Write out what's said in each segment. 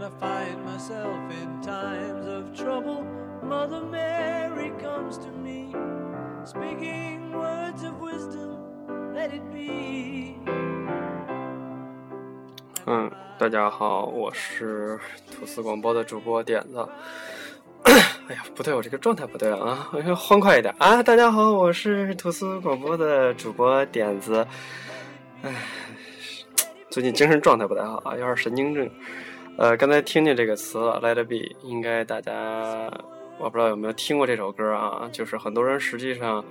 When I find myself in times of trouble, Mother Mary comes to me, speaking words of wisdom, let it be. 嗯，大家好，我是吐司广播的主播点子。哎呀，不对，我这个状态不对啊，我要欢快一点啊！大家好，我是吐司广播的主播点子。哎，最近精神状态不太好啊，有点神经症。呃，刚才听见这个词了，Let it be，应该大家我不知道有没有听过这首歌啊？就是很多人实际上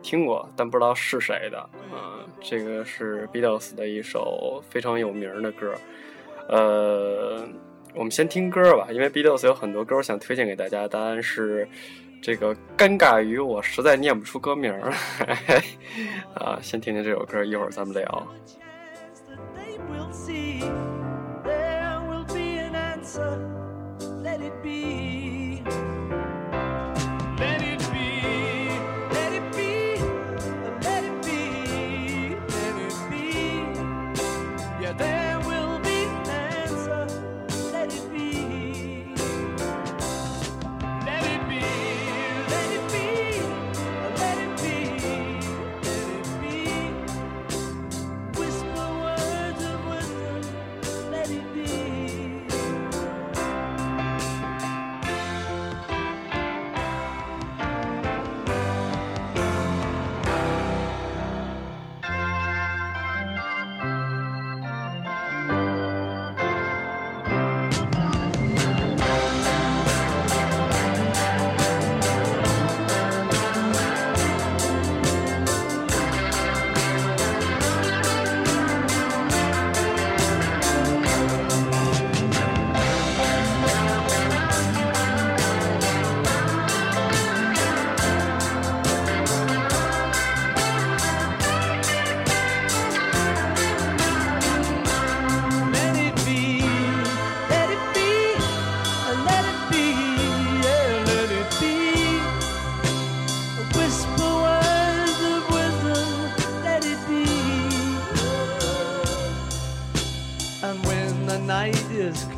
听过，但不知道是谁的啊。这个是 Beatles 的一首非常有名的歌。呃，我们先听歌吧，因为 Beatles 有很多歌想推荐给大家。答案是这个尴尬于我实在念不出歌名儿 啊。先听听这首歌，一会儿咱们聊。Answer. Let it be.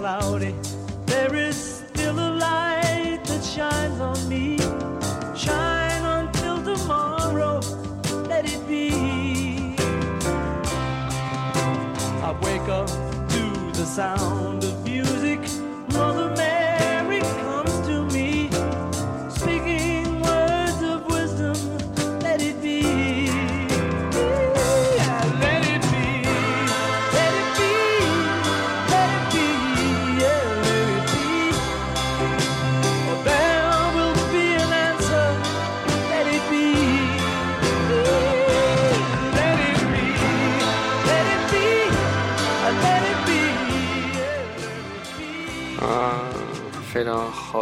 Cloudy, there is still a light that shines on me. Shine until tomorrow, let it be. I wake up to the sound of music. Mother Mary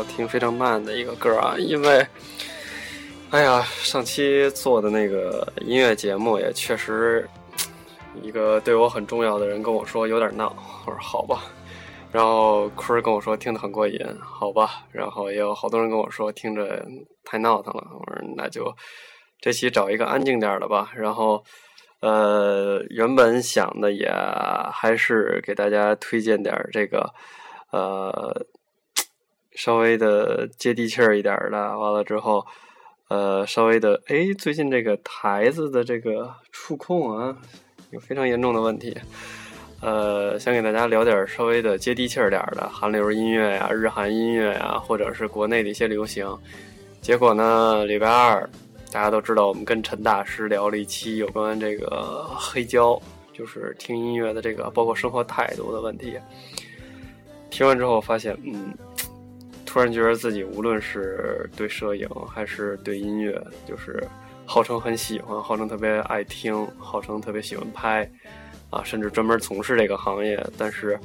听，非常慢的一个歌啊，因为，哎呀，上期做的那个音乐节目也确实，一个对我很重要的人跟我说有点闹，我说好吧，然后坤儿跟我说听得很过瘾，好吧，然后也有好多人跟我说听着太闹腾了，我说那就这期找一个安静点的吧，然后。呃，原本想的也还是给大家推荐点这个，呃，稍微的接地气儿一点的。完了之后，呃，稍微的，哎，最近这个台子的这个触控啊，有非常严重的问题。呃，想给大家聊点稍微的接地气儿点儿的韩流音乐呀、日韩音乐呀，或者是国内的一些流行。结果呢，礼拜二大家都知道，我们跟陈大师聊了一期有关这个黑胶，就是听音乐的这个，包括生活态度的问题。听完之后发现，嗯，突然觉得自己无论是对摄影还是对音乐，就是号称很喜欢，号称特别爱听，号称特别喜欢拍，啊，甚至专门从事这个行业，但是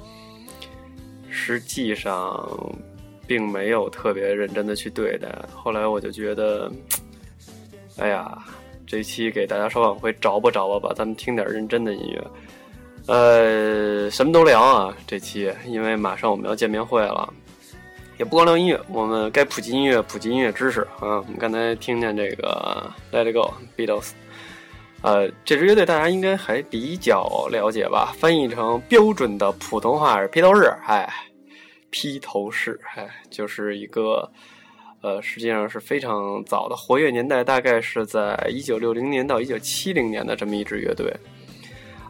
实际上并没有特别认真的去对待。后来我就觉得，哎呀，这期给大家稍往回找吧找吧吧，咱们听点认真的音乐。呃，什么都聊啊，这期因为马上我们要见面会了，也不光聊音乐，我们该普及音乐，普及音乐知识啊。我们刚才听见这个 Let It Go Beatles，呃，这支乐队大家应该还比较了解吧？翻译成标准的普通话是披头士，哎，披头士，哎，就是一个呃，实际上是非常早的，活跃年代大概是在一九六零年到一九七零年的这么一支乐队。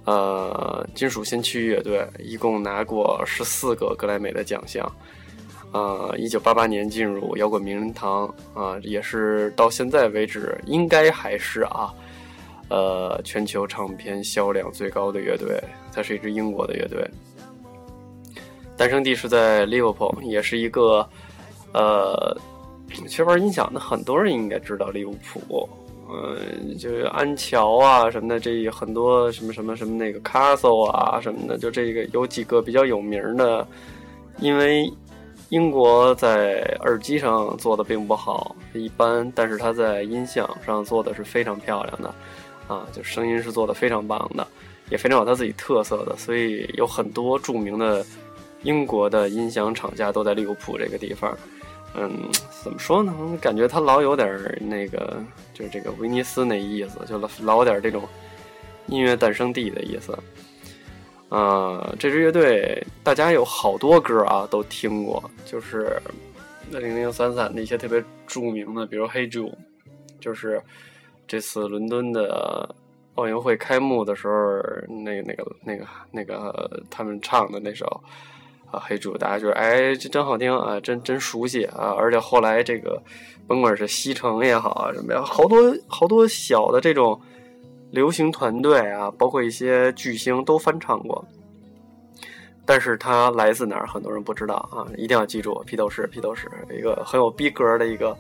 呃，金属先驱乐队一共拿过十四个格莱美的奖项。呃，一九八八年进入摇滚名人堂啊，也是到现在为止应该还是啊，呃，全球唱片销量最高的乐队。它是一支英国的乐队，诞生地是在利物浦，也是一个呃，其实玩音响的很多人应该知道利物浦。嗯，就是安桥啊什么的，这很多什么什么什么那个 castle 啊什么的，就这个有几个比较有名的。因为英国在耳机上做的并不好，一般，但是它在音响上做的是非常漂亮的，啊，就声音是做的非常棒的，也非常有它自己特色的，所以有很多著名的英国的音响厂家都在利物浦这个地方。嗯，怎么说呢？感觉他老有点那个，就是这个威尼斯那意思，就老老有点这种音乐诞生地的意思。啊，这支乐队大家有好多歌啊都听过，就是零零散散的一些特别著名的，比如《黑 e 就是这次伦敦的奥运会开幕的时候，那那个那个那个他们唱的那首。啊，黑猪，大家觉得哎，这真好听啊，真真熟悉啊！而且后来这个，甭管是西城也好啊，什么呀，好多好多小的这种流行团队啊，包括一些巨星都翻唱过。但是它来自哪儿，很多人不知道啊！一定要记住，披头士，披头士，一个很有逼格的一个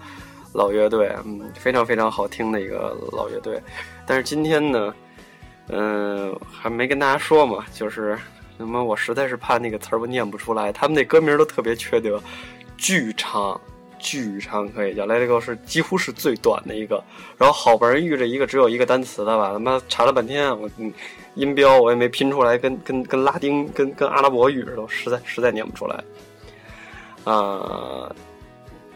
老乐队，嗯，非常非常好听的一个老乐队。但是今天呢，嗯，还没跟大家说嘛，就是。那么我实在是怕那个词儿我念不出来，他们那歌名都特别缺德，巨长，巨长可以叫《Let It Go》是几乎是最短的一个，然后好不容易遇着一个只有一个单词的吧，他妈查了半天，我音标我也没拼出来，跟跟跟拉丁跟跟阿拉伯语似的，实在实在念不出来。啊，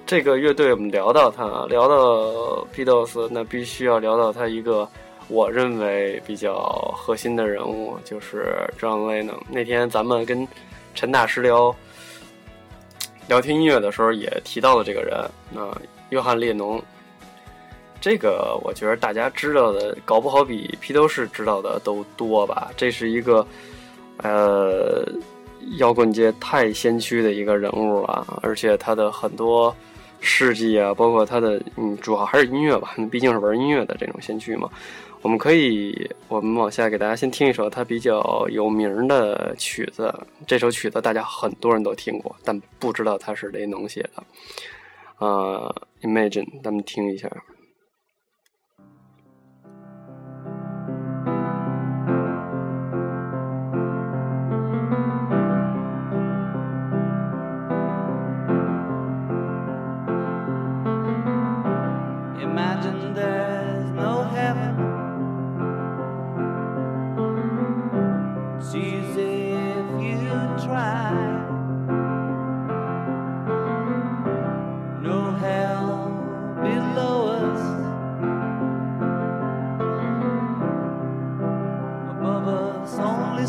这个乐队我们聊到他，聊到 Beatles，那必须要聊到他一个。我认为比较核心的人物就是 John Lennon。那天咱们跟陈大师聊聊天音乐的时候，也提到了这个人。那约翰列侬，这个我觉得大家知道的，搞不好比披头士知道的都多吧。这是一个呃摇滚界太先驱的一个人物了，而且他的很多事迹啊，包括他的嗯，主要还是音乐吧，毕竟是玩音乐的这种先驱嘛。我们可以，我们往下给大家先听一首他比较有名的曲子。这首曲子大家很多人都听过，但不知道他是雷农写的。啊，Imagine，咱们听一下。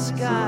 sky.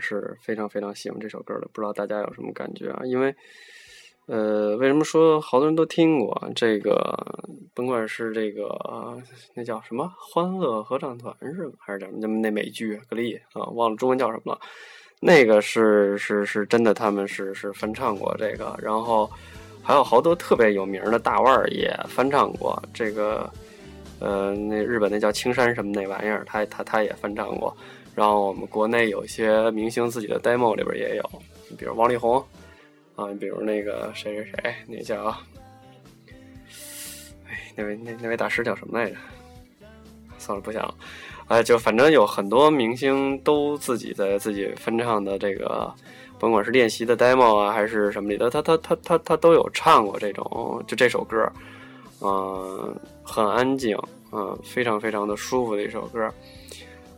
是非常非常喜欢这首歌的，不知道大家有什么感觉啊？因为，呃，为什么说好多人都听过这个？甭管是这个那叫什么《欢乐合唱团》是吧？还是叫什么？那美剧《格力》啊，忘了中文叫什么了。那个是是是真的，他们是是翻唱过这个，然后还有好多特别有名的大腕儿也翻唱过这个。呃，那日本那叫青山什么那玩意儿，他他他也翻唱过。然后我们国内有一些明星自己的 demo 里边也有，比如王力宏啊，比如那个谁谁谁，那叫，哎，那位那那位大师叫什么来着？算了，不想了。哎，就反正有很多明星都自己在自己翻唱的这个，甭管是练习的 demo 啊，还是什么里头，他他他他他都有唱过这种，就这首歌。嗯，很安静，嗯，非常非常的舒服的一首歌，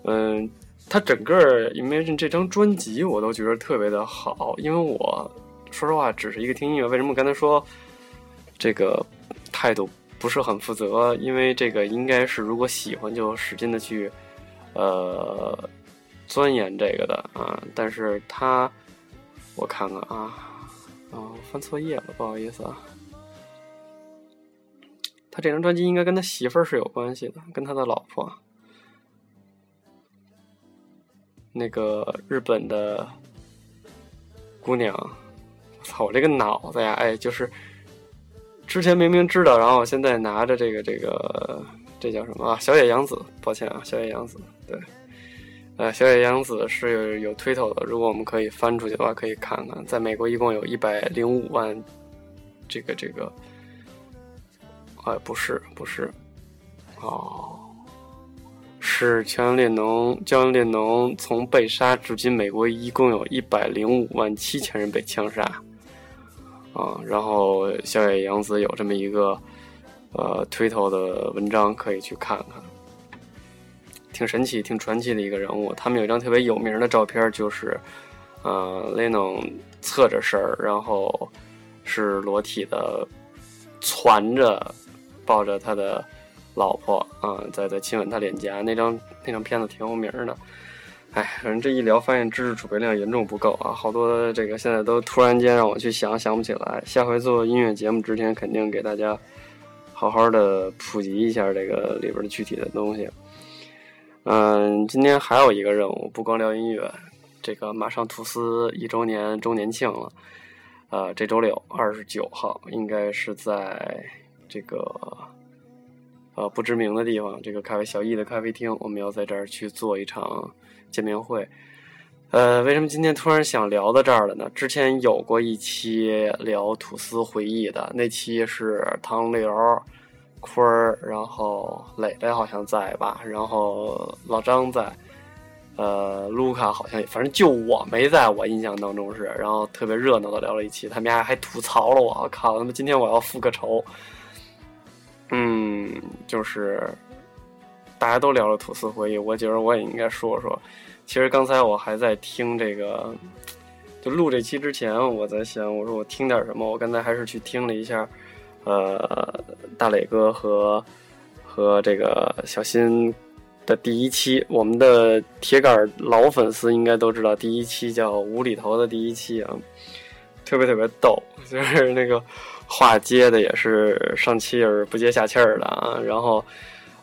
嗯，它整个 Imagine 这张专辑我都觉得特别的好，因为我说实话只是一个听音乐，为什么刚才说这个态度不是很负责？因为这个应该是如果喜欢就使劲的去呃钻研这个的啊，但是他我看看啊啊，翻错页了，不好意思啊。他这张专辑应该跟他媳妇儿是有关系的，跟他的老婆，那个日本的姑娘。我操，我这个脑子呀，哎，就是之前明明知道，然后现在拿着这个这个这叫什么啊？小野洋子，抱歉啊，小野洋子，对，呃，小野洋子是有推头的，如果我们可以翻出去的话，可以看看，在美国一共有一百零五万这个这个。哎，不是，不是，哦，是乔恩列侬。乔恩列侬从被杀至今，美国一共有一百零五万七千人被枪杀。啊，然后小野洋子有这么一个呃推头的文章，可以去看看，挺神奇、挺传奇的一个人物。他们有一张特别有名的照片，就是呃雷农侧着身儿，然后是裸体的，攒着。抱着他的老婆啊，在在亲吻他脸颊，那张那张片子挺有名的。哎，反正这一聊，发现知识储备量严重不够啊，好多这个现在都突然间让我去想想不起来。下回做音乐节目之前，肯定给大家好好的普及一下这个里边的具体的东西。嗯，今天还有一个任务，不光聊音乐，这个马上吐司一周年周年庆了，呃，这周六二十九号，应该是在。这个呃不知名的地方，这个咖啡小易的咖啡厅，我们要在这儿去做一场见面会。呃，为什么今天突然想聊到这儿了呢？之前有过一期聊吐司回忆的，那期是唐刘、坤儿，然后磊磊好像在吧，然后老张在，呃，卢卡好像，反正就我没在，我印象当中是，然后特别热闹的聊了一期，他们家还吐槽了我，我靠，他妈今天我要复个仇。就是大家都聊了吐司回忆，我觉得我也应该说说。其实刚才我还在听这个，就录这期之前，我在想，我说我听点什么。我刚才还是去听了一下，呃，大磊哥和和这个小新的第一期。我们的铁杆老粉丝应该都知道，第一期叫无厘头的第一期啊，特别特别逗，就是那个。话接的也是上气儿不接下气儿的啊，然后，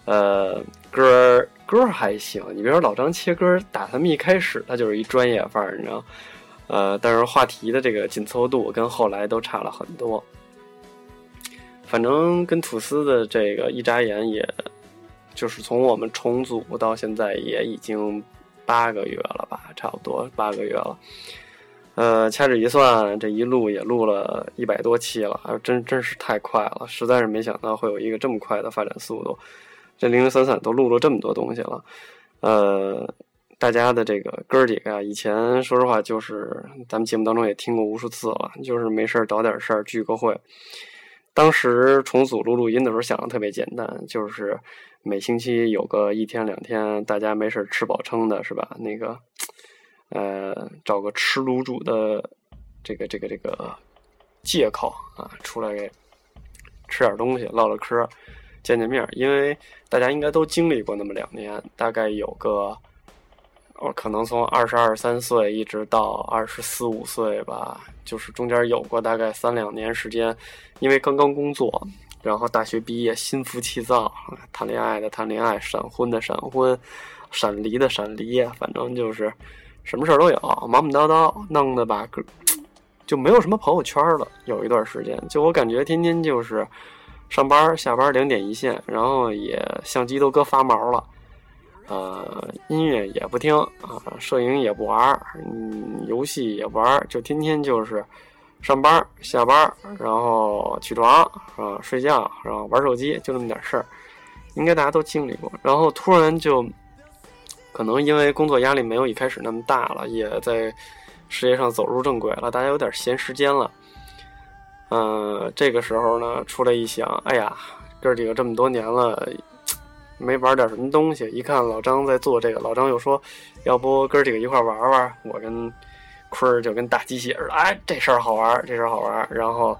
呃，歌儿歌儿还行，你别说老张切歌儿，打他们一开始他就是一专业范儿，你知道，呃，但是话题的这个紧凑度跟后来都差了很多。反正跟吐司的这个一眨眼，也就是从我们重组到现在也已经八个月了吧，差不多八个月了。呃，掐指一算，这一录也录了一百多期了，真真是太快了，实在是没想到会有一个这么快的发展速度。这零零散散都录了这么多东西了，呃，大家的这个哥儿几个啊，以前说实话就是咱们节目当中也听过无数次了，就是没事儿找点事儿聚个会。当时重组录录音的时候想的特别简单，就是每星期有个一天两天，大家没事儿吃饱撑的，是吧？那个，呃，找个吃卤煮的这个这个这个借口啊，出来吃点东西，唠唠嗑。见见面，因为大家应该都经历过那么两年，大概有个，我可能从二十二三岁一直到二十四五岁吧，就是中间有过大概三两年时间，因为刚刚工作，然后大学毕业，心浮气躁，谈恋爱的谈恋爱，闪婚的闪婚，闪离的闪离，反正就是什么事儿都有，忙忙叨叨，弄得吧，就没有什么朋友圈了。有一段时间，就我感觉天天就是。上班下班两点一线，然后也相机都搁发毛了，呃，音乐也不听啊，摄影也不玩，嗯，游戏也不玩，就天天就是上班下班，然后起床啊睡觉，然后玩手机，就那么点事儿，应该大家都经历过。然后突然就，可能因为工作压力没有一开始那么大了，也在事业上走入正轨了，大家有点闲时间了。嗯，这个时候呢，出来一想，哎呀，哥几个这么多年了，没玩点什么东西。一看老张在做这个，老张又说，要不哥几个一块玩玩？我跟坤儿就跟打鸡血似的，哎，这事儿好玩，这事儿好玩。然后，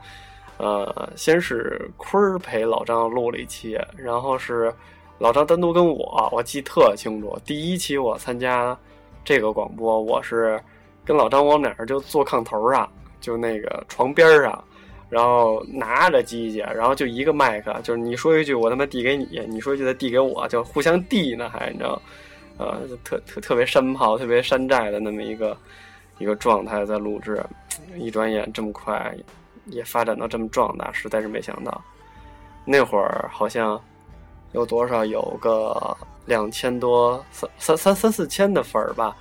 呃，先是坤儿陪老张录了一期，然后是老张单独跟我，我记特清楚。第一期我参加这个广播，我是跟老张我们俩人就坐炕头上，就那个床边上。然后拿着机器，然后就一个麦克，就是你说一句，我他妈递给你；你说一句，他递给我，就互相递呢，还你知道，呃，特特特别山炮、特别山寨的那么一个一个状态在录制。一转眼这么快，也发展到这么壮大，实在是没想到。那会儿好像有多少有个两千多、三三三三四千的粉儿吧，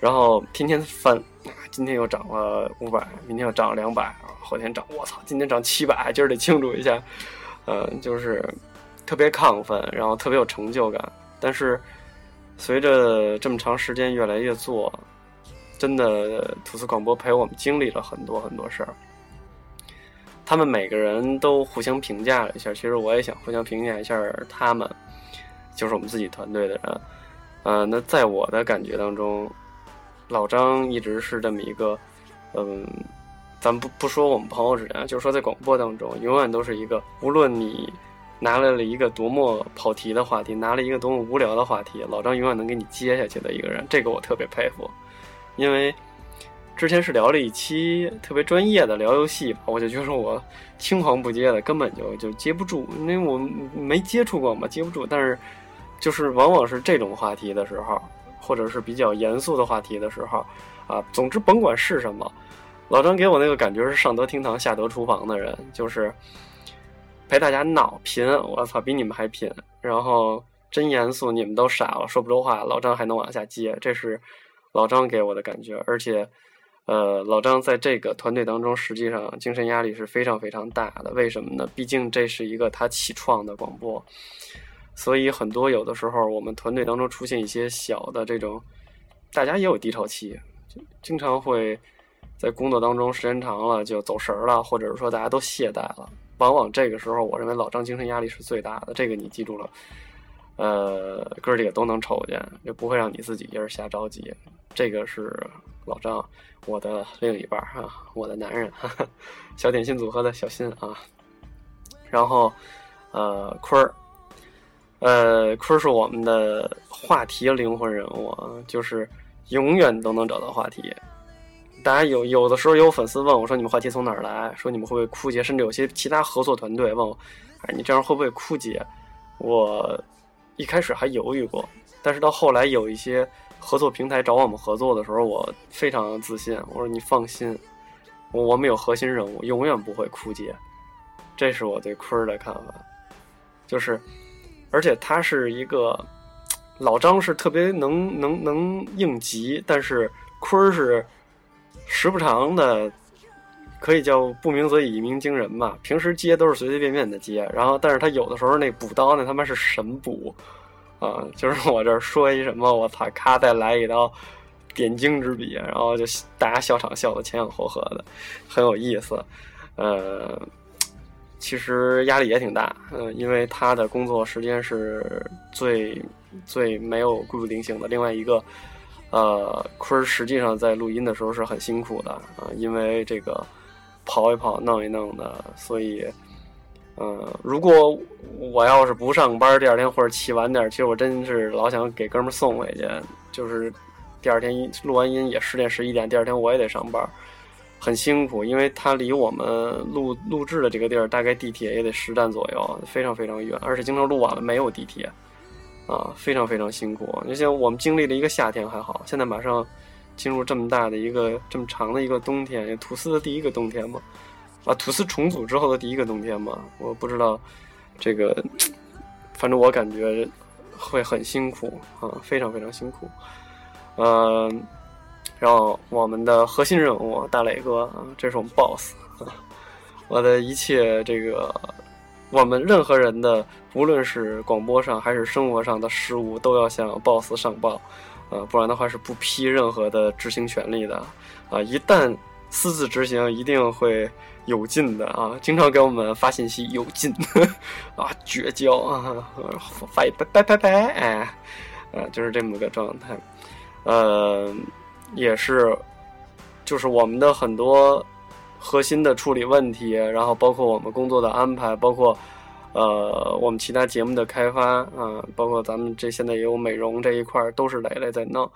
然后天天翻，今天又涨了五百，明天又涨了两百。后天涨，我操！今天涨七百，今儿得庆祝一下。嗯，就是特别亢奋，然后特别有成就感。但是随着这么长时间越来越做，真的吐司广播陪我们经历了很多很多事儿。他们每个人都互相评价了一下，其实我也想互相评价一下他们，就是我们自己团队的人。呃，那在我的感觉当中，老张一直是这么一个，嗯。咱不不说我们朋友之间，就是说在广播当中，永远都是一个，无论你拿来了一个多么跑题的话题，拿了一个多么无聊的话题，老张永远能给你接下去的一个人，这个我特别佩服。因为之前是聊了一期特别专业的聊游戏，我就觉得我青黄不接的，根本就就接不住，因为我没接触过嘛，接不住。但是就是往往是这种话题的时候，或者是比较严肃的话题的时候，啊，总之甭管是什么。老张给我那个感觉是上得厅堂下得厨房的人，就是陪大家闹贫，我操，比你们还贫。然后真严肃，你们都傻了，说不出话，老张还能往下接，这是老张给我的感觉。而且，呃，老张在这个团队当中，实际上精神压力是非常非常大的。为什么呢？毕竟这是一个他起创的广播，所以很多有的时候我们团队当中出现一些小的这种，大家也有低潮期，经常会。在工作当中时间长了就走神儿了，或者是说大家都懈怠了，往往这个时候，我认为老张精神压力是最大的。这个你记住了，呃，哥几个都能瞅见，就不会让你自己一人瞎着急。这个是老张，我的另一半哈，我的男人，哈哈小点心组合的小新啊。然后，呃，坤儿，呃，坤儿是我们的话题灵魂人物啊，就是永远都能找到话题。大家有有的时候有粉丝问我说：“你们话题从哪儿来？说你们会不会枯竭？甚至有些其他合作团队问我：‘哎，你这样会不会枯竭？’我一开始还犹豫过，但是到后来有一些合作平台找我们合作的时候，我非常自信，我说你放心，我们有核心人物，永远不会枯竭。这是我对坤儿的看法，就是，而且他是一个老张是特别能能能应急，但是坤儿是时不常的。可以叫不鸣则已，一鸣惊人吧。平时接都是随随便便的接，然后但是他有的时候那补刀那他妈是神补啊！就是我这说一什么，我操，咔再来一刀，点睛之笔，然后就大家笑场笑的前仰后合的，很有意思。呃，其实压力也挺大，嗯、因为他的工作时间是最最没有固定性的。另外一个，呃，坤儿实际上在录音的时候是很辛苦的啊、因为这个。跑一跑，弄一弄的，所以，嗯、如果我要是不上班，第二天或者起晚点，其实我真是老想给哥们送回去，就是第二天录完音也十点十一点，第二天我也得上班，很辛苦，因为他离我们录录制的这个地儿大概地铁也得十站左右，非常非常远，而且经常录晚了没有地铁，啊，非常非常辛苦。就像我们经历了一个夏天还好，现在马上。进入这么大的一个这么长的一个冬天，吐司的第一个冬天嘛，啊，吐司重组之后的第一个冬天嘛，我不知道这个，反正我感觉会很辛苦啊，非常非常辛苦。呃，然后我们的核心人物大磊哥啊，这是我们 boss 啊，我的一切这个，我们任何人的，无论是广播上还是生活上的失误，都要向 boss 上报。啊，不然的话是不批任何的执行权利的，啊，一旦私自执行，一定会有劲的啊！经常给我们发信息，有劲 啊，绝交啊，发一拜拜拜拜，哎，啊，就是这么个状态，呃，也是，就是我们的很多核心的处理问题，然后包括我们工作的安排，包括。呃，我们其他节目的开发啊、呃，包括咱们这现在也有美容这一块，都是磊磊在弄，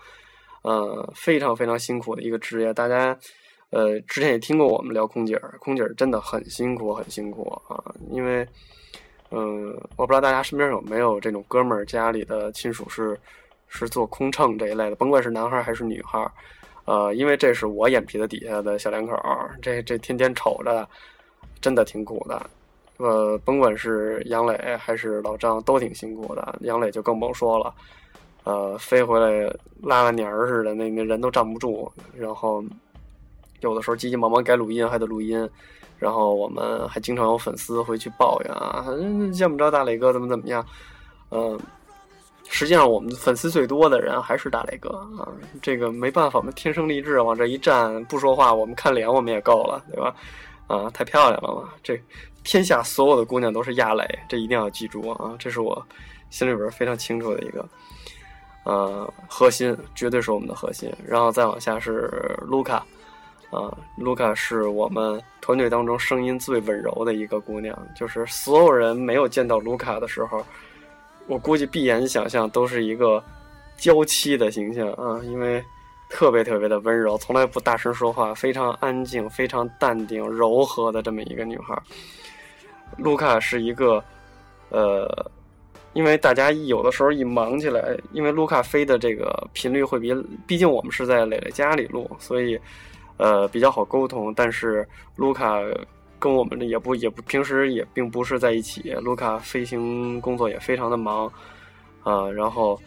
呃，非常非常辛苦的一个职业。大家呃之前也听过我们聊空姐儿，空姐儿真的很辛苦，很辛苦啊。因为嗯、我不知道大家身边有没有这种哥们儿，家里的亲属是是做空乘这一类的，甭管是男孩还是女孩，呃，因为这是我眼皮子底下的小两口，这这天天瞅着，真的挺苦的。呃，甭管是杨磊还是老张，都挺辛苦的。杨磊就更甭说了，呃，飞回来拉拉年儿似的，那那人都站不住。然后有的时候急急忙忙该录音还得录音，然后我们还经常有粉丝回去抱怨啊，见不着大磊哥怎么怎么样。嗯、实际上我们粉丝最多的人还是大磊哥啊，这个没办法，我们天生丽质，往这一站不说话，我们看脸我们也够了，对吧？啊，太漂亮了嘛，这。天下所有的姑娘都是亚蕾，这一定要记住啊！这是我心里边非常清楚的一个，呃，核心绝对是我们的核心。然后再往下是卢卡，啊，卢卡是我们团队当中声音最温柔的一个姑娘。就是所有人没有见到卢卡的时候，我估计闭眼想象都是一个娇妻的形象啊，因为特别特别的温柔，从来不大声说话，非常安静、非常淡定、柔和的这么一个女孩。卢卡是一个，呃，因为大家一有的时候一忙起来，因为卢卡飞的这个频率会比，毕竟我们是在磊磊家里录，所以呃比较好沟通。但是卢卡跟我们也不也不平时也并不是在一起，卢卡飞行工作也非常的忙啊、然后。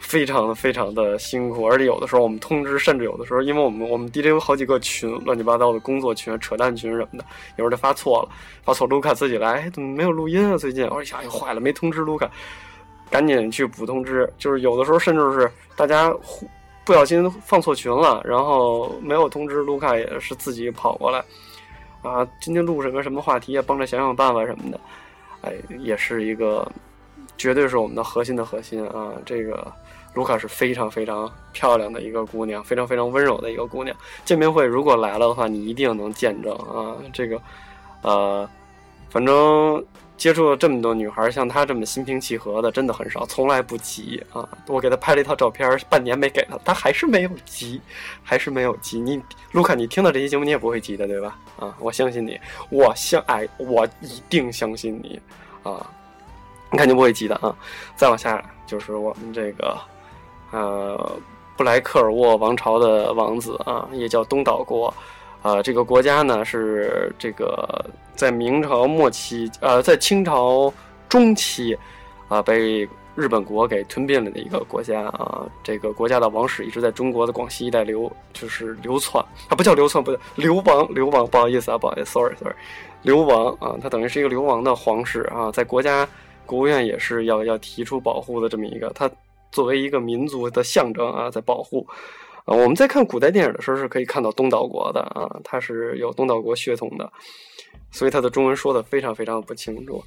非常的非常的辛苦，而且有的时候我们通知，甚至有的时候，因为我们我们 DJ 有好几个群，乱七八糟的工作群、扯淡群什么的，有时候就发错了，发错卢卡自己来，怎么没有录音啊？最近我一想，哎坏了，没通知卢卡，赶紧去补通知。就是有的时候甚至是大家不小心放错群了，然后没有通知卢卡，也是自己跑过来啊，今天录什么什么话题啊，帮着想想办法什么的，哎，也是一个绝对是我们的核心的核心啊，这个。卢卡是非常非常漂亮的一个姑娘，非常非常温柔的一个姑娘。见面会如果来了的话，你一定能见证啊！这个，呃，反正接触了这么多女孩，像她这么心平气和的，真的很少，从来不急啊！我给她拍了一套照片，半年没给她，她还是没有急，还是没有急。你卢卡，你听到这期节目，你也不会急的，对吧？啊，我相信你，我相哎，我一定相信你啊！你肯定不会急的啊。再往下就是我们这个呃布莱克尔沃王朝的王子啊，也叫东岛国。啊，这个国家呢是这个在明朝末期，呃，在清朝中期，啊，被日本国给吞并了的一个国家啊。这个国家的王室一直在中国的广西一带流，就是流窜啊，不叫流窜，不叫流亡，流亡，不好意思啊，不好意思，sorry，sorry，流亡啊，它等于是一个流亡的皇室啊，在国家国务院也是要要提出保护的这么一个，它作为一个民族的象征啊，在保护。啊，我们在看古代电影的时候是可以看到东岛国的啊，它是有东岛国血统的，所以他的中文说的非常非常不清楚。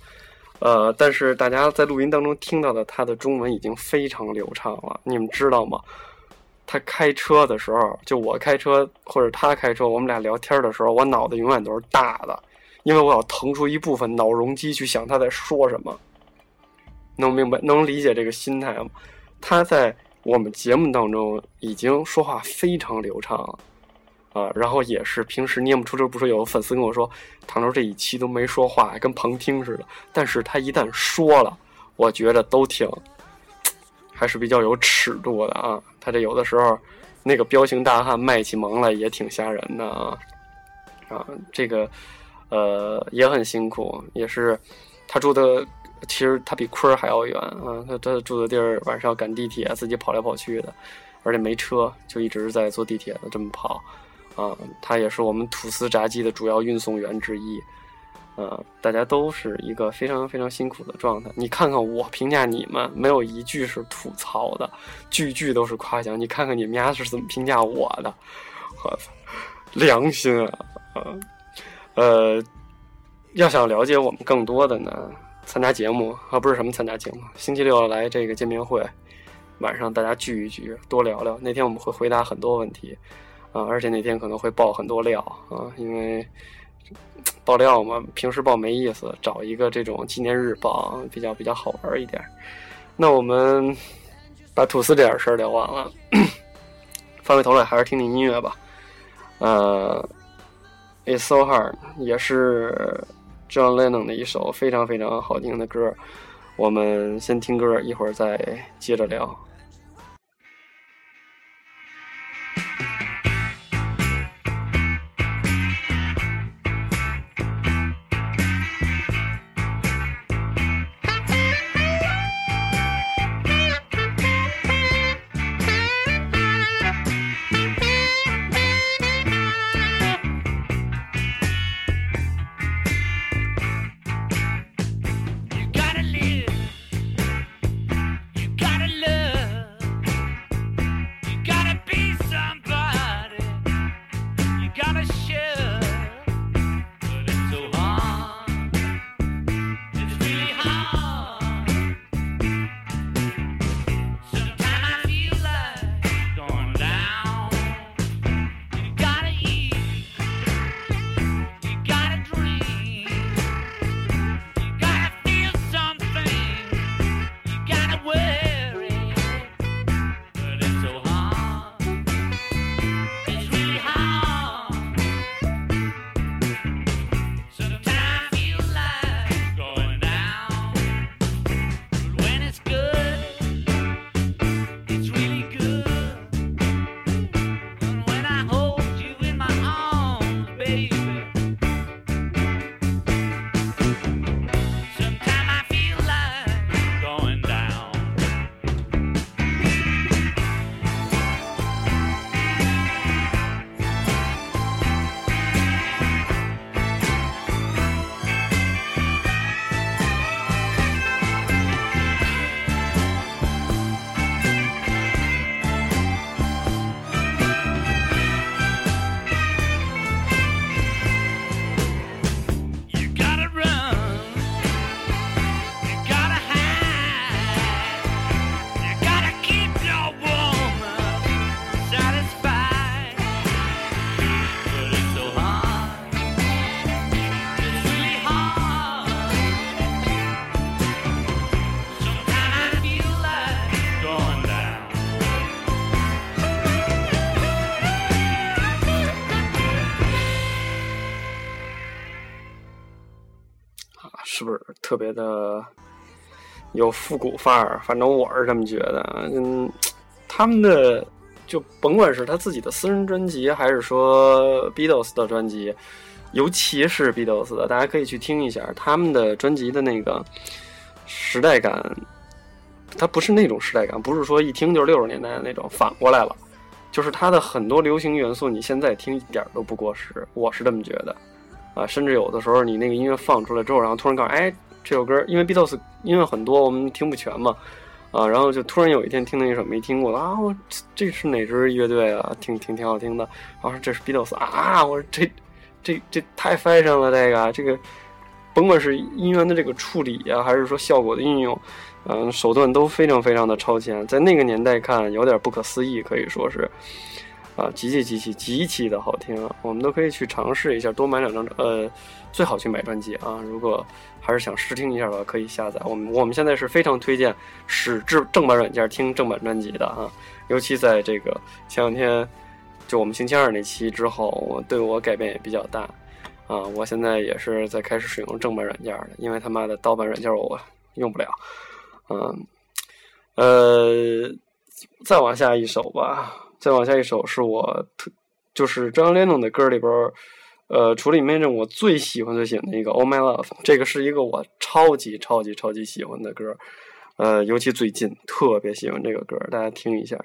呃，但是大家在录音当中听到的他的中文已经非常流畅了。你们知道吗？他开车的时候，就我开车或者他开车，我们俩聊天的时候，我脑子永远都是大的，因为我要腾出一部分脑容积去想他在说什么。能明白、能理解这个心态吗？他在。我们节目当中已经说话非常流畅了，啊，然后也是平时念不出这不说，有粉丝跟我说，唐周这一期都没说话，跟旁听似的。但是他一旦说了，我觉得都挺还是比较有尺度的啊。他这有的时候那个彪形大汉卖起萌来也挺吓人的啊，啊，这个呃也很辛苦，也是他住的。其实他比坤儿还要远啊！他他住的地儿晚上要赶地铁，自己跑来跑去的，而且没车，就一直在坐地铁的这么跑啊！他也是我们吐司炸鸡的主要运送员之一，啊，大家都是一个非常非常辛苦的状态。你看看我评价你们，没有一句是吐槽的，句句都是夸奖。你看看你们家是怎么评价我的？我操，良心啊！啊，呃，要想了解我们更多的呢？参加节目啊，不是什么参加节目。星期六来这个见面会，晚上大家聚一聚，多聊聊。那天我们会回答很多问题啊，而且那天可能会爆很多料啊，因为爆料嘛，平时爆没意思，找一个这种纪念日爆比较比较好玩一点。那我们把吐司这点事儿聊完了，翻回头来还是听听音乐吧。呃，It's so hard 也是。John Lennon 的一首非常非常好听的歌，我们先听歌，一会儿再接着聊。特别的有复古范儿，反正我是这么觉得。嗯，他们的就甭管是他自己的私人专辑，还是说 Beatles 的专辑，尤其是 Beatles 的，大家可以去听一下他们的专辑的那个时代感。它不是那种时代感，不是说一听就是六十年代的那种，反过来了，就是它的很多流行元素，你现在听一点都不过时，我是这么觉得，啊，甚至有的时候你那个音乐放出来之后，然后突然告诉，哎，这首歌，因为 Beatles 音乐很多，我们听不全嘛，啊，然后就突然有一天听到一首没听过的啊，我这是哪支乐队啊？挺挺挺好听的，然后这是 Beatles 啊，我说这这这太 fashion 了，这个这个，甭管是音源的这个处理啊，还是说效果的运用。嗯，手段都非常非常的超前，在那个年代看有点不可思议，可以说是，啊，极其极其极其的好听，我们都可以去尝试一下，多买两张，呃，最好去买专辑啊。如果还是想试听一下的话，可以下载。我们我们现在是非常推荐使正正版软件听正版专辑的啊，尤其在这个前两天，就我们星期二那期之后，我对我改变也比较大，啊，我现在也是在开始使用正版软件的，因为他妈的盗版软件我用不了。嗯，呃，再往下一首吧，再往下一首是我特，就是张连 n 的歌里边，呃，除了 Imagine，我最喜欢最喜欢的一个 All My Love，这个是一个我超级超级超级喜欢的歌，呃，尤其最近特别喜欢这个歌，大家听一下。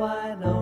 why open. Oh,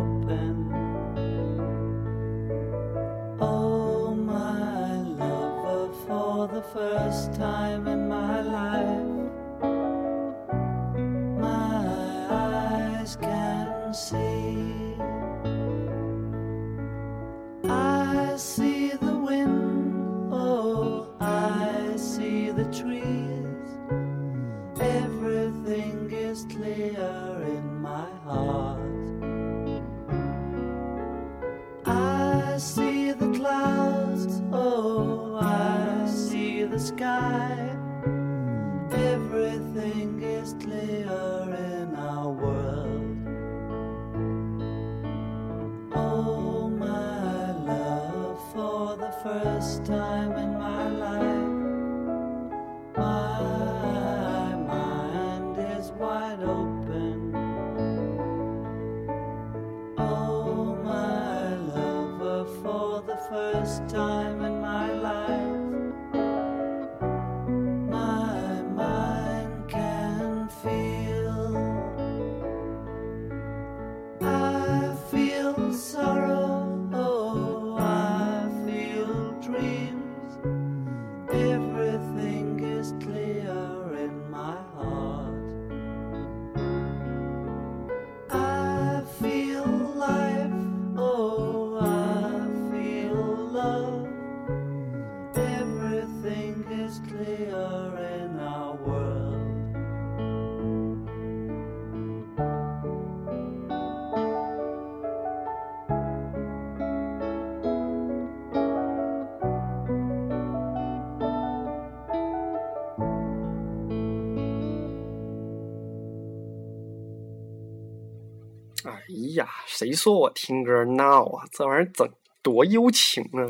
哎呀，谁说我听歌闹啊？这玩意儿怎多幽情啊！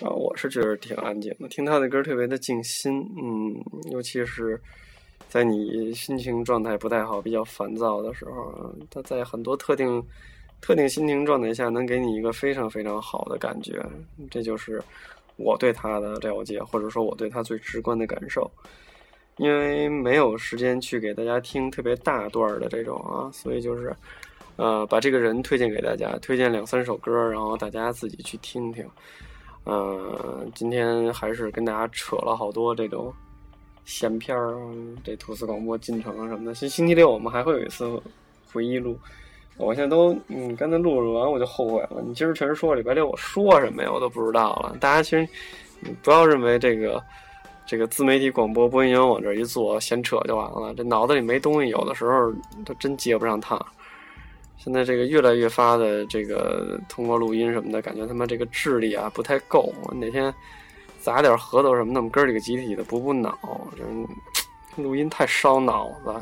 啊，我是觉得挺安静的，听他的歌特别的静心。嗯，尤其是在你心情状态不太好、比较烦躁的时候，他在很多特定特定心情状态下，能给你一个非常非常好的感觉。这就是我对他的了解，或者说我对他最直观的感受。因为没有时间去给大家听特别大段的这种啊，所以就是。呃，把这个人推荐给大家，推荐两三首歌，然后大家自己去听听。呃，今天还是跟大家扯了好多这种闲篇儿，这吐司广播进程什么的。星星期六我们还会有一次回忆录，我现在都，嗯，刚才录完我就后悔了。你今儿全是说礼拜六我说什么呀？我都不知道了。大家其实不要认为这个这个自媒体广播播音员往这一坐闲扯就完了，这脑子里没东西，有的时候都真接不上趟。现在这个越来越发的这个通过录音什么的，感觉他妈这个智力啊不太够。哪天砸点核桃什么的，我们哥几个集体的补补脑。这录音太烧脑子。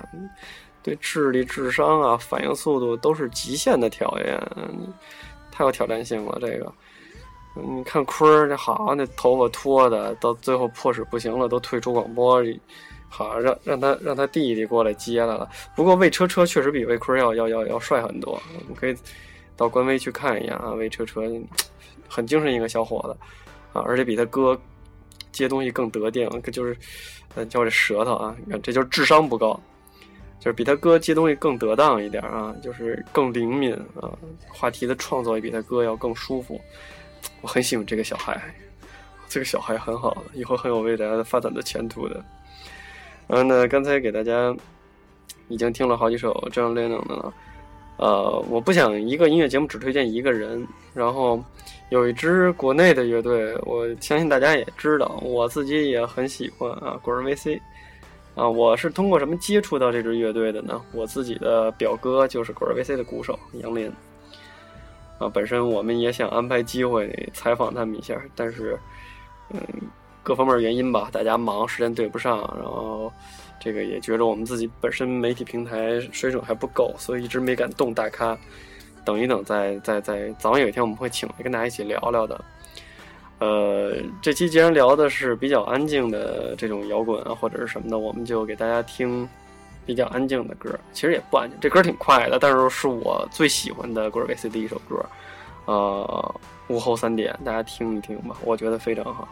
对智力、智商啊，反应速度都是极限的考验，太有挑战性了。这个，你看坤儿这好，那头发脱的，到最后迫使不行了，都退出广播，好让让他让他弟弟过来接来了。不过魏车车确实比魏坤要要要要帅很多，我们可以到官微去看一眼啊。魏车车很精神一个小伙子啊，而且比他哥接东西更得定，就是嗯叫这舌头啊，你看这就是智商不高。就是比他哥接东西更得当一点啊，就是更灵敏啊，话题的创作也比他哥要更舒服。我很喜欢这个小孩，这个小孩很好，以后很有未来的发展的前途的。然后呢，刚才给大家已经听了好几首 John Lennon 的了，呃，我不想一个音乐节目只推荐一个人。然后有一支国内的乐队，我相信大家也知道，我自己也很喜欢啊，果仁 VC。啊，我是通过什么接触到这支乐队的呢？我自己的表哥就是果儿 VC 的鼓手杨林。啊，本身我们也想安排机会采访他们一下，但是，嗯，各方面原因吧，大家忙，时间对不上，然后这个也觉得我们自己本身媒体平台水准还不够，所以一直没敢动大咖。等一等，再再再，早晚有一天我们会请来跟大家一起聊聊的。呃，这期既然聊的是比较安静的这种摇滚啊，或者是什么的，我们就给大家听比较安静的歌。其实也不安静，这歌挺快的，但是是我最喜欢的 g r a c 的一首歌。呃，午后三点，大家听一听吧，我觉得非常好。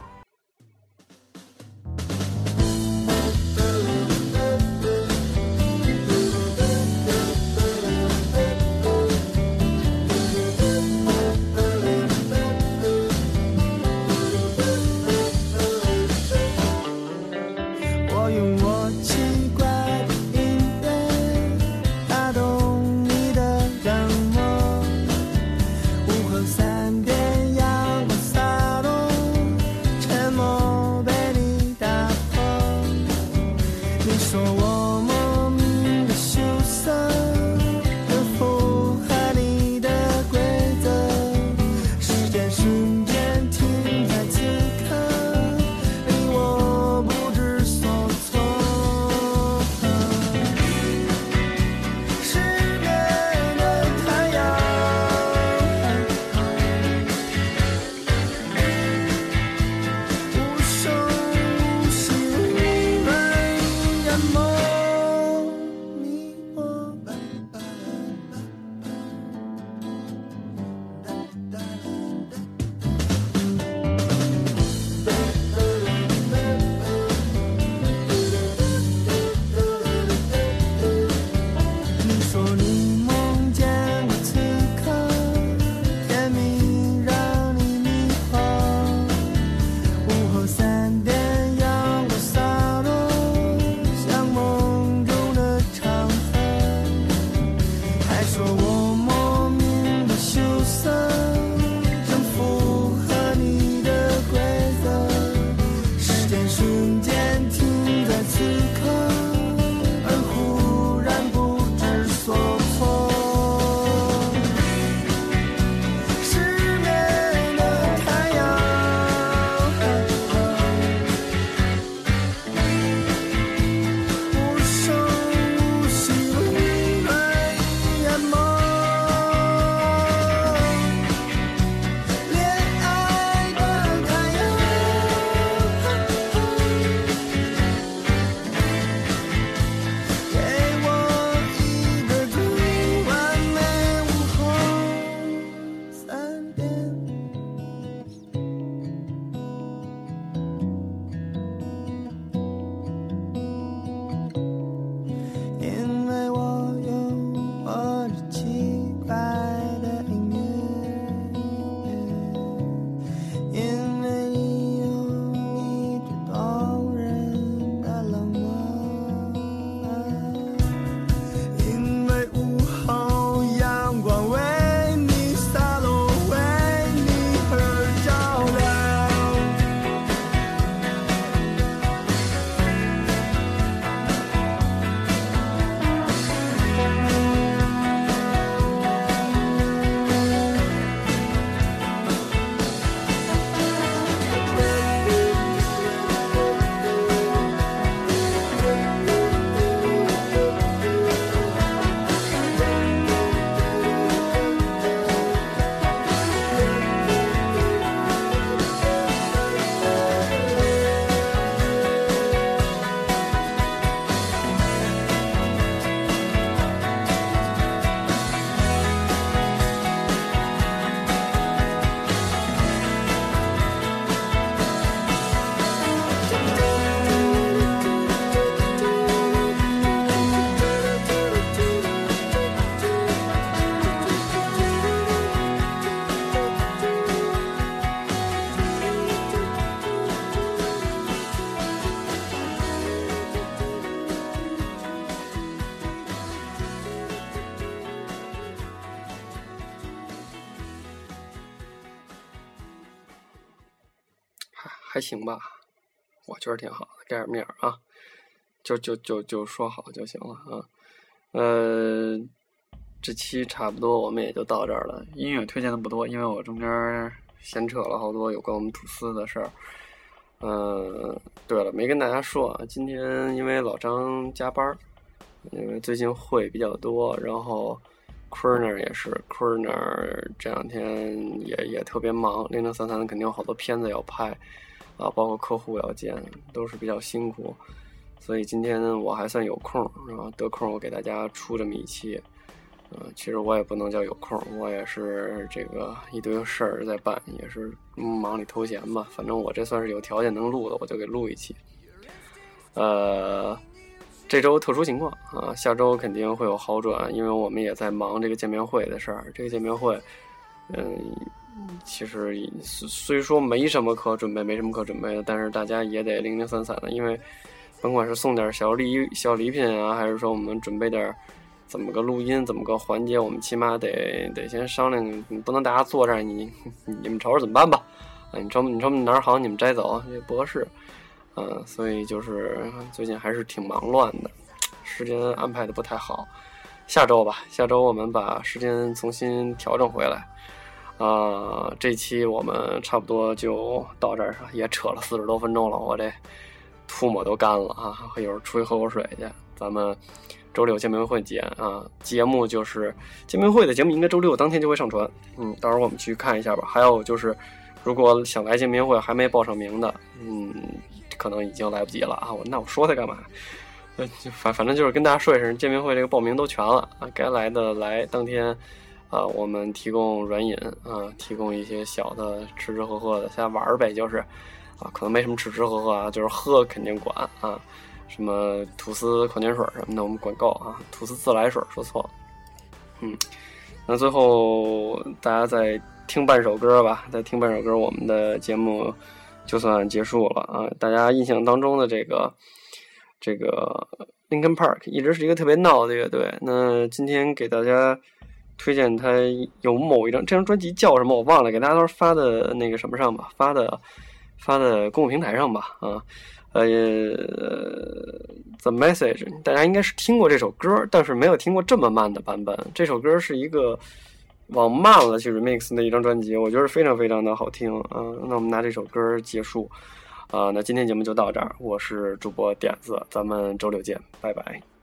还行吧，我觉得挺好的，给点面儿啊，就就就就说好就行了啊。呃，这期差不多我们也就到这儿了。音乐推荐的不多，因为我中间闲扯了好多有关我们吐司的事儿。嗯，对了，没跟大家说啊，今天因为老张加班儿，因为最近会比较多，然后。Corner 也是，Corner 这两天也也特别忙，零零散散的肯定有好多片子要拍，啊，包括客户要见，都是比较辛苦，所以今天我还算有空，然后得空我给大家出这么一期，呃，其实我也不能叫有空，我也是这个一堆事儿在办，也是忙里偷闲吧，反正我这算是有条件能录的，我就给录一期，呃。这周特殊情况啊，下周肯定会有好转，因为我们也在忙这个见面会的事儿。这个见面会，嗯，其实虽说没什么可准备，没什么可准备的，但是大家也得零零散散的，因为甭管是送点小礼小礼品啊，还是说我们准备点怎么个录音，怎么个环节，我们起码得得先商量，你不能大家坐这儿，你 你们瞅瞅怎么办吧？啊，你瞅你瞅哪儿好，你们摘走也不合适。嗯，所以就是最近还是挺忙乱的，时间安排的不太好。下周吧，下周我们把时间重新调整回来。啊，这期我们差不多就到这儿，也扯了四十多分钟了，我这吐沫都干了啊！一会儿出去喝口水去。咱们周六见面会见啊！节目就是见面会的节目，应该周六当天就会上传。嗯，到时候我们去看一下吧。还有就是，如果想来见面会还没报上名的，嗯。可能已经来不及了啊！我那我说他干嘛？呃，反反正就是跟大家说一声，见面会这个报名都全了啊，该来的来。当天啊，我们提供软饮啊，提供一些小的吃吃喝喝的，瞎玩呗，就是啊，可能没什么吃吃喝喝啊，就是喝肯定管啊，什么吐司矿泉水什么的我们管够啊，吐司自来水说错了，嗯，那最后大家再听半首歌吧，再听半首歌，我们的节目。就算结束了啊！大家印象当中的这个这个 Linkin Park 一直是一个特别闹的乐队。那今天给大家推荐他有某一张这张专辑叫什么我忘了，给大家都是发的那个什么上吧，发的发的公共平台上吧啊。呃，The Message 大家应该是听过这首歌，但是没有听过这么慢的版本。这首歌是一个。往慢了去 remix 的一张专辑，我觉得非常非常的好听啊。那我们拿这首歌结束啊。那今天节目就到这儿，我是主播点子，咱们周六见，拜拜。